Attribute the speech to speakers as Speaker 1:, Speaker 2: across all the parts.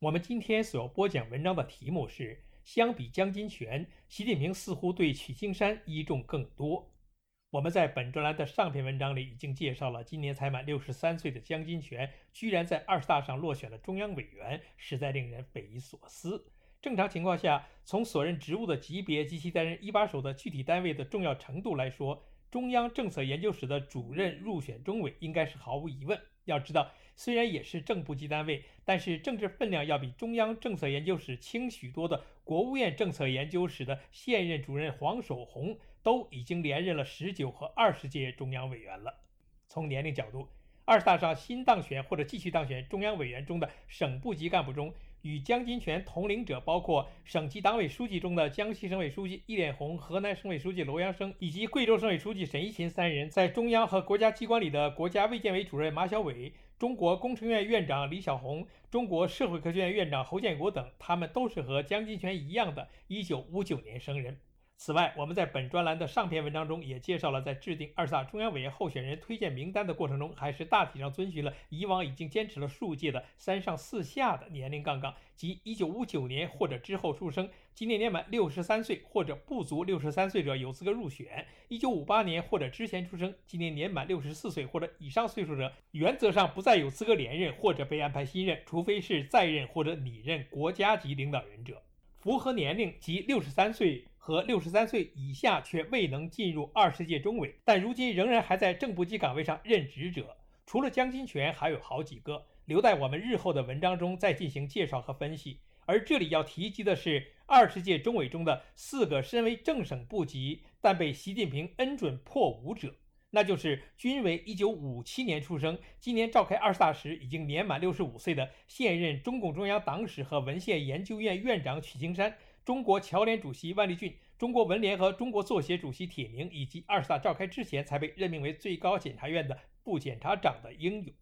Speaker 1: 我们今天所要播讲文章的题目是：相比江金泉，习近平似乎对曲青山倚重更多。我们在本专栏的上篇文章里已经介绍了，今年才满六十三岁的江金泉，居然在二十大上落选了中央委员，实在令人匪夷所思。正常情况下，从所任职务的级别及其担任一把手的具体单位的重要程度来说，中央政策研究室的主任入选中委应该是毫无疑问。要知道。虽然也是正部级单位，但是政治分量要比中央政策研究室轻许多的国务院政策研究室的现任主任黄守红，都已经连任了十九和二十届中央委员了。从年龄角度，二十大上新当选或者继续当选中央委员中的省部级干部中，与江金泉同龄者包括省级党委书记中的江西省委书记易炼红、河南省委书记罗阳生以及贵州省委书记沈一勤三人，在中央和国家机关里的国家卫健委主任马晓伟。中国工程院院长李晓红、中国社会科学院院长侯建国等，他们都是和江金泉一样的1959年生人。此外，我们在本专栏的上篇文章中也介绍了，在制定二十大中央委员候选人推荐名单的过程中，还是大体上遵循了以往已经坚持了数届的“三上四下”的年龄杠杠，即1959年或者之后出生，今年年满63岁或者不足63岁者有资格入选；1958年或者之前出生，今年年满64岁或者以上岁数者，原则上不再有资格连任或者被安排新任，除非是在任或者拟任国家级领导人者。符合年龄及63岁。和六十三岁以下却未能进入二十届中委，但如今仍然还在正部级岗位上任职者，除了江金泉，还有好几个，留待我们日后的文章中再进行介绍和分析。而这里要提及的是，二十届中委中的四个身为正省部级但被习近平恩准破五者，那就是均为一九五七年出生，今年召开二十大时已经年满六十五岁的现任中共中央党史和文献研究院院长曲青山。中国侨联主席万立俊、中国文联和中国作协主席铁凝，以及二十大召开之前才被任命为最高检察院的副检察长的英勇，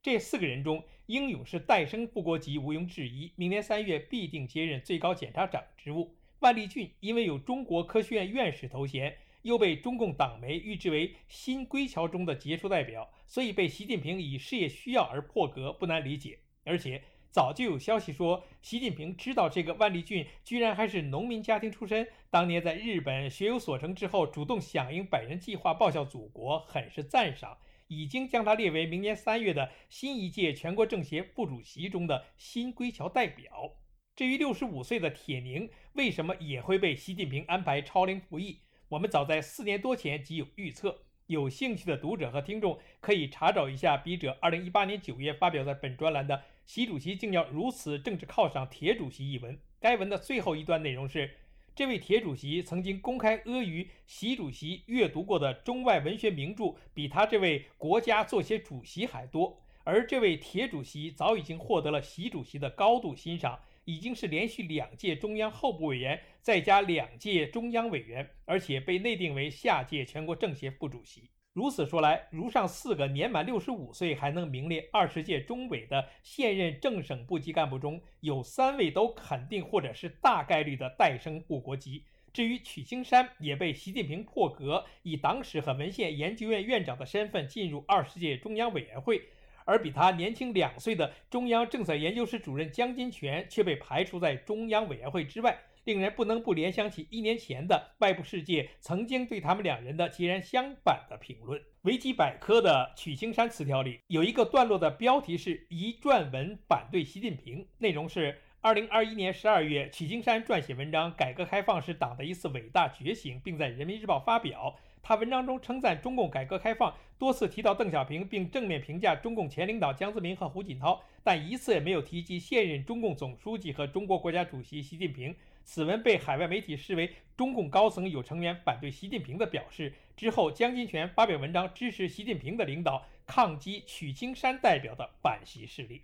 Speaker 1: 这四个人中，英勇是代升副国级，毋庸置疑，明年三月必定接任最高检察长职务。万立俊因为有中国科学院院士头衔，又被中共党媒誉之为新归侨中的杰出代表，所以被习近平以事业需要而破格，不难理解。而且。早就有消息说，习近平知道这个万立俊居然还是农民家庭出身，当年在日本学有所成之后，主动响应百人计划报效祖国，很是赞赏，已经将他列为明年三月的新一届全国政协副主席中的新归侨代表。至于六十五岁的铁凝，为什么也会被习近平安排超龄服役？我们早在四年多前即有预测。有兴趣的读者和听众可以查找一下笔者二零一八年九月发表在本专栏的。习主席竟要如此政治犒赏铁主席一文。该文的最后一段内容是：这位铁主席曾经公开阿谀习主席阅读过的中外文学名著比他这位国家作协主席还多。而这位铁主席早已经获得了习主席的高度欣赏，已经是连续两届中央候补委员，再加两届中央委员，而且被内定为下届全国政协副主席。如此说来，如上四个年满六十五岁还能名列二十届中委的现任正省部级干部中，有三位都肯定或者是大概率的代升副国级。至于曲青山，也被习近平破格，以党史和文献研究院院长的身份进入二十届中央委员会，而比他年轻两岁的中央政策研究室主任江金泉却被排除在中央委员会之外。令人不能不联想起一年前的外部世界曾经对他们两人的截然相反的评论。维基百科的曲青山词条里有一个段落的标题是一撰文反对习近平，内容是二零二一年十二月，曲青山撰写文章《改革开放是党的一次伟大觉醒》，并在人民日报发表。他文章中称赞中共改革开放，多次提到邓小平，并正面评价中共前领导江泽民和胡锦涛，但一次也没有提及现任中共总书记和中国国家主席习近平。此文被海外媒体视为中共高层有成员反对习近平的表示。之后，江金泉发表文章支持习近平的领导，抗击曲青山代表的反习势力。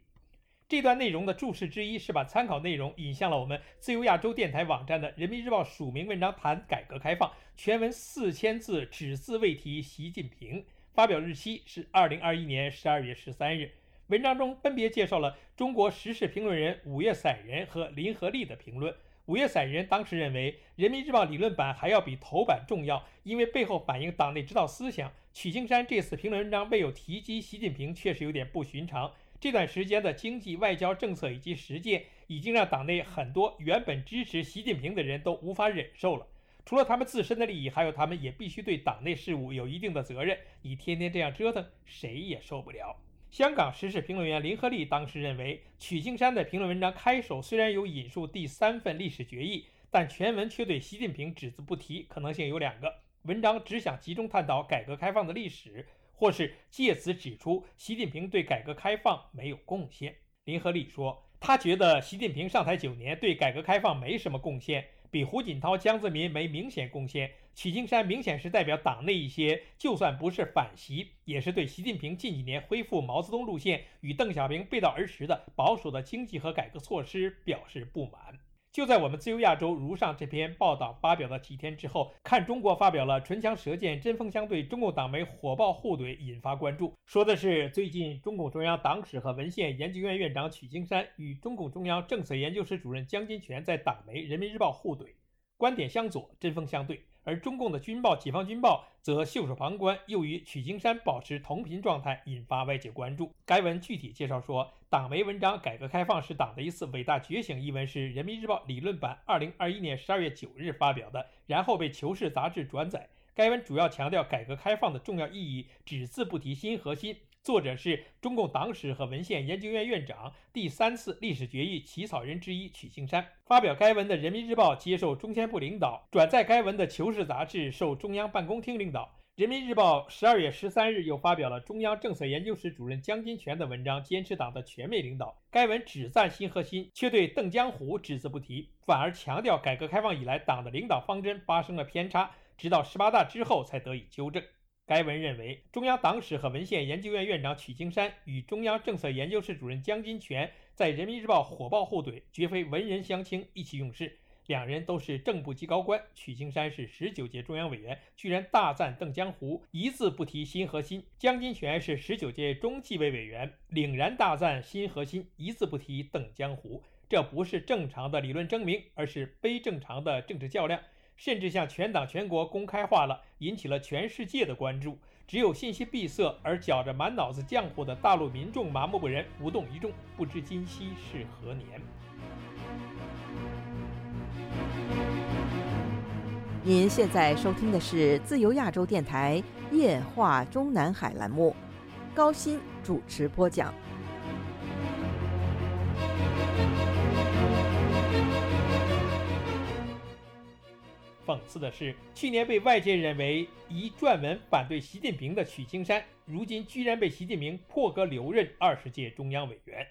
Speaker 1: 这段内容的注释之一是把参考内容引向了我们自由亚洲电台网站的人民日报署名文章，谈改革开放，全文四千字，只字未提习近平。发表日期是二零二一年十二月十三日。文章中分别介绍了中国时事评论人五月散人和林和利的评论。五月散人当时认为，《人民日报》理论版还要比头版重要，因为背后反映党内指导思想。曲青山这次评论文章未有提及习近平，确实有点不寻常。这段时间的经济、外交政策以及实践，已经让党内很多原本支持习近平的人都无法忍受了。除了他们自身的利益，还有他们也必须对党内事务有一定的责任。你天天这样折腾，谁也受不了。香港时事评论员林和利当时认为，曲青山的评论文章开首虽然有引述第三份历史决议，但全文却对习近平只字不提。可能性有两个：文章只想集中探讨改革开放的历史，或是借此指出习近平对改革开放没有贡献。林和利说，他觉得习近平上台九年对改革开放没什么贡献。比胡锦涛、江泽民没明显贡献，曲青山明显是代表党内一些，就算不是反习，也是对习近平近几年恢复毛泽东路线与邓小平背道而驰的保守的经济和改革措施表示不满。就在我们自由亚洲如上这篇报道发表的几天之后，看中国发表了唇枪舌剑、针锋相对，中共党媒火爆互怼，引发关注。说的是最近中共中央党史和文献研究院院长曲青山与中共中央政策研究室主任江金泉在党媒《人民日报》互怼，观点相左，针锋相对。而中共的军报《解放军报》则袖手旁观，又与曲青山保持同频状态，引发外界关注。该文具体介绍说，党媒文章《改革开放是党的一次伟大觉醒》一文是《人民日报》理论版二零二一年十二月九日发表的，然后被《求是》杂志转载。该文主要强调改革开放的重要意义，只字不提新核心。作者是中共党史和文献研究院院长、第三次历史决议起草人之一曲青山。发表该文的《人民日报》接受中宣部领导，转载该文的《求是》杂志受中央办公厅领导。《人民日报》十二月十三日又发表了中央政策研究室主任江金泉的文章《坚持党的全面领导》。该文只赞新核心，却对邓江湖只字不提，反而强调改革开放以来党的领导方针发生了偏差，直到十八大之后才得以纠正。该文认为，中央党史和文献研究院院长曲青山与中央政策研究室主任江金泉在《人民日报》火爆互怼，绝非文人相轻、意气用事。两人都是正部级高官，曲青山是十九届中央委员，居然大赞邓江湖，一字不提新核心；江金泉是十九届中纪委委员，凛然大赞新核心，一字不提邓江湖。这不是正常的理论争鸣，而是非正常的政治较量。甚至向全党全国公开化了，引起了全世界的关注。只有信息闭塞而搅着满脑子浆糊的大陆民众麻木不仁、无动于衷，不知今夕是何年。
Speaker 2: 您现在收听的是自由亚洲电台夜话中南海栏目，高鑫主持播讲。
Speaker 1: 讽刺的是，去年被外界认为以撰文反对习近平的曲青山，如今居然被习近平破格留任二十届中央委员；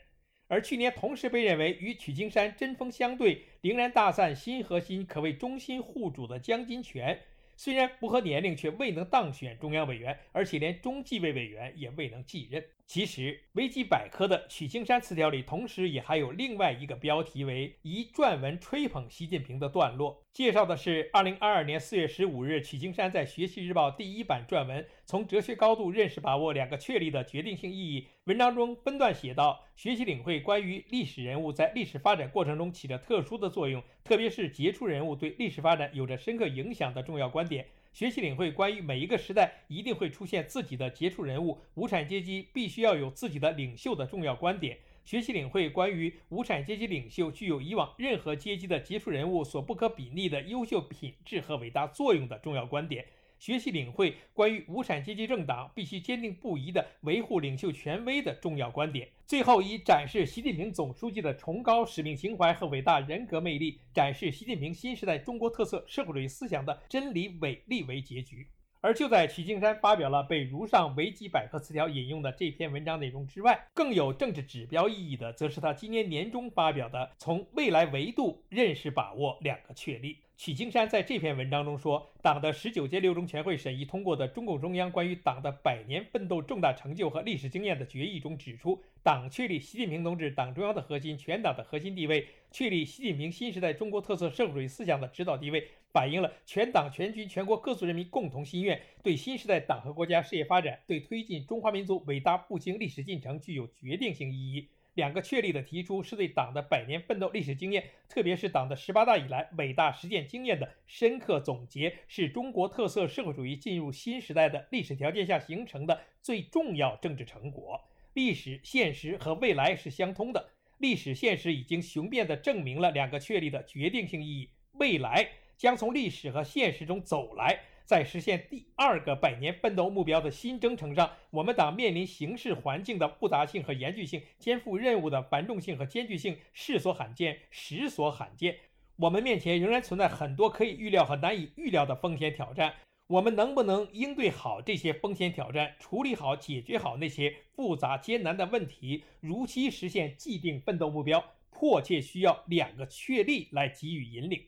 Speaker 1: 而去年同时被认为与曲青山针锋相对、仍然大赞新核心可谓忠心护主的江金泉，虽然不合年龄，却未能当选中央委员，而且连中纪委委员也未能继任。其实，维基百科的曲青山词条里，同时也还有另外一个标题为“一撰文吹捧习近平”的段落，介绍的是二零二二年四月十五日曲青山在《学习日报》第一版撰文《从哲学高度认识把握两个确立的决定性意义》。文章中分段写道：学习领会关于历史人物在历史发展过程中起着特殊的作用，特别是杰出人物对历史发展有着深刻影响的重要观点。学习领会关于每一个时代一定会出现自己的杰出人物，无产阶级必须要有自己的领袖的重要观点。学习领会关于无产阶级领袖具有以往任何阶级的杰出人物所不可比拟的优秀品质和伟大作用的重要观点。学习领会关于无产阶级政党必须坚定不移地维护领袖权威的重要观点。最后，以展示习近平总书记的崇高使命情怀和伟大人格魅力，展示习近平新时代中国特色社会主义思想的真理伟力为结局。而就在曲青山发表了被如上维基百科词条引用的这篇文章内容之外，更有政治指标意义的，则是他今年年中发表的《从未来维度认识把握两个确立》。曲青山在这篇文章中说，党的十九届六中全会审议通过的中共中央关于党的百年奋斗重大成就和历史经验的决议中指出，党确立习近平同志党中央的核心、全党的核心地位，确立习近平新时代中国特色社会主义思想的指导地位，反映了全党全军全国各族人民共同心愿，对新时代党和国家事业发展，对推进中华民族伟大复兴历史进程具有决定性意义。两个确立的提出，是对党的百年奋斗历史经验，特别是党的十八大以来伟大实践经验的深刻总结，是中国特色社会主义进入新时代的历史条件下形成的最重要政治成果。历史、现实和未来是相通的，历史现实已经雄辩地证明了两个确立的决定性意义，未来将从历史和现实中走来。在实现第二个百年奋斗目标的新征程上，我们党面临形势环境的复杂性和严峻性，肩负任务的繁重性和艰巨性，世所罕见，实所罕见。我们面前仍然存在很多可以预料和难以预料的风险挑战。我们能不能应对好这些风险挑战，处理好、解决好那些复杂艰难的问题，如期实现既定奋斗目标，迫切需要两个确立来给予引领。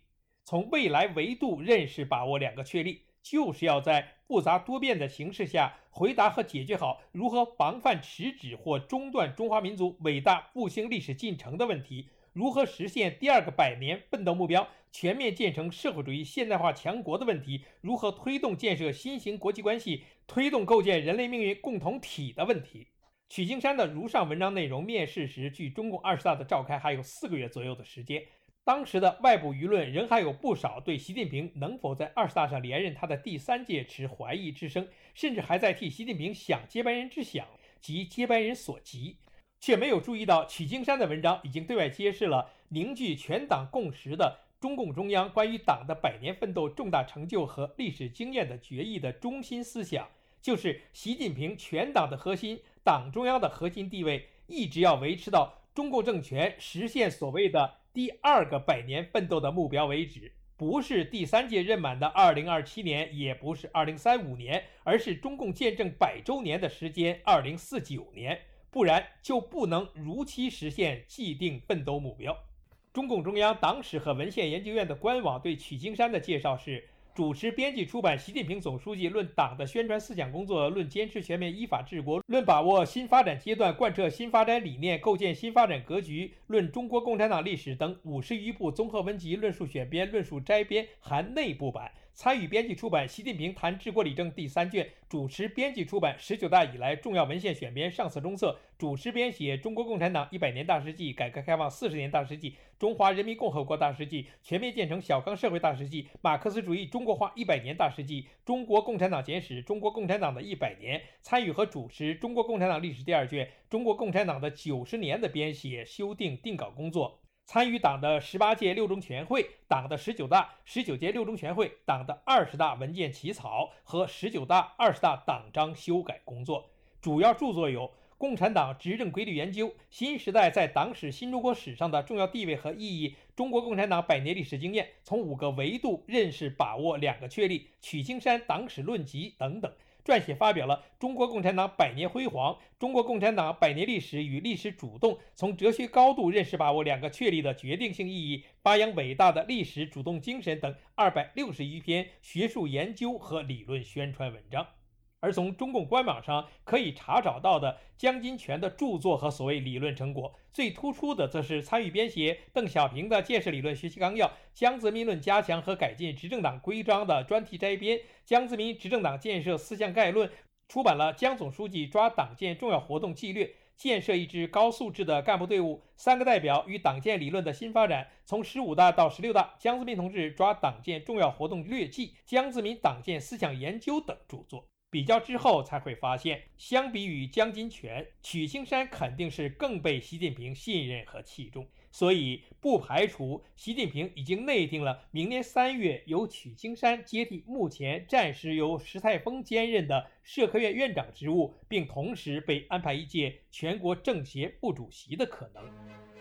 Speaker 1: 从未来维度认识、把握两个确立。就是要在复杂多变的形势下，回答和解决好如何防范迟滞或中断中华民族伟大复兴历史进程的问题，如何实现第二个百年奋斗目标，全面建成社会主义现代化强国的问题，如何推动建设新型国际关系，推动构建人类命运共同体的问题。曲青山的如上文章内容面世时，距中共二十大的召开还有四个月左右的时间。当时的外部舆论仍还有不少对习近平能否在二十大上连任他的第三届持怀疑之声，甚至还在替习近平想接班人之想及接班人所急，却没有注意到曲青山的文章已经对外揭示了凝聚全党共识的中共中央关于党的百年奋斗重大成就和历史经验的决议的中心思想，就是习近平全党的核心、党中央的核心地位一直要维持到中共政权实现所谓的。第二个百年奋斗的目标为止，不是第三届任满的二零二七年，也不是二零三五年，而是中共建政百周年的时间二零四九年，不然就不能如期实现既定奋斗目标。中共中央党史和文献研究院的官网对曲青山的介绍是。主持编辑出版《习近平总书记论党的宣传思想工作论坚持全面依法治国论把握新发展阶段贯彻新发展理念构建新发展格局论中国共产党历史》等五十余部综合文集论述选编、论述摘编，含内部版。参与编辑出版《习近平谈治国理政》第三卷，主持编辑出版十九大以来重要文献选编上册中册，主持编写《中国共产党一百年大事记》《改革开放四十年大事记》《中华人民共和国大事记》《全面建成小康社会大事记》《马克思主义中国化一百年大事记》《中国共产党简史》《中国共产党的一百年》，参与和主持《中国共产党历史》第二卷《中国共产党的九十年》的编写、修订、定稿工作。参与党的十八届六中全会、党的十九大、十九届六中全会、党的二十大文件起草和十九大、二十大党章修改工作，主要著作有《共产党执政规律研究》《新时代在党史新中国史上的重要地位和意义》《中国共产党百年历史经验》《从五个维度认识把握两个确立》《曲青山党史论集》等等。撰写发表了《中国共产党百年辉煌》《中国共产党百年历史与历史主动》，从哲学高度认识把握两个确立的决定性意义，发扬伟大的历史主动精神等二百六十余篇学术研究和理论宣传文章。而从中共官网上可以查找到的江金泉的著作和所谓理论成果，最突出的则是参与编写邓小平的建设理论学习纲要、江泽民论加强和改进执政党规章的专题摘编、江泽民执政党建设四项概论，出版了江总书记抓党建重要活动纪略、建设一支高素质的干部队伍、三个代表与党建理论的新发展、从十五大到十六大江泽民同志抓党建重要活动略记、江泽民党建思想研究等著作。比较之后才会发现，相比于江金泉，曲青山肯定是更被习近平信任和器重，所以不排除习近平已经内定了明年三月由曲青山接替目前暂时由石泰峰兼任的社科院院长职务，并同时被安排一届全国政协副主席的可能。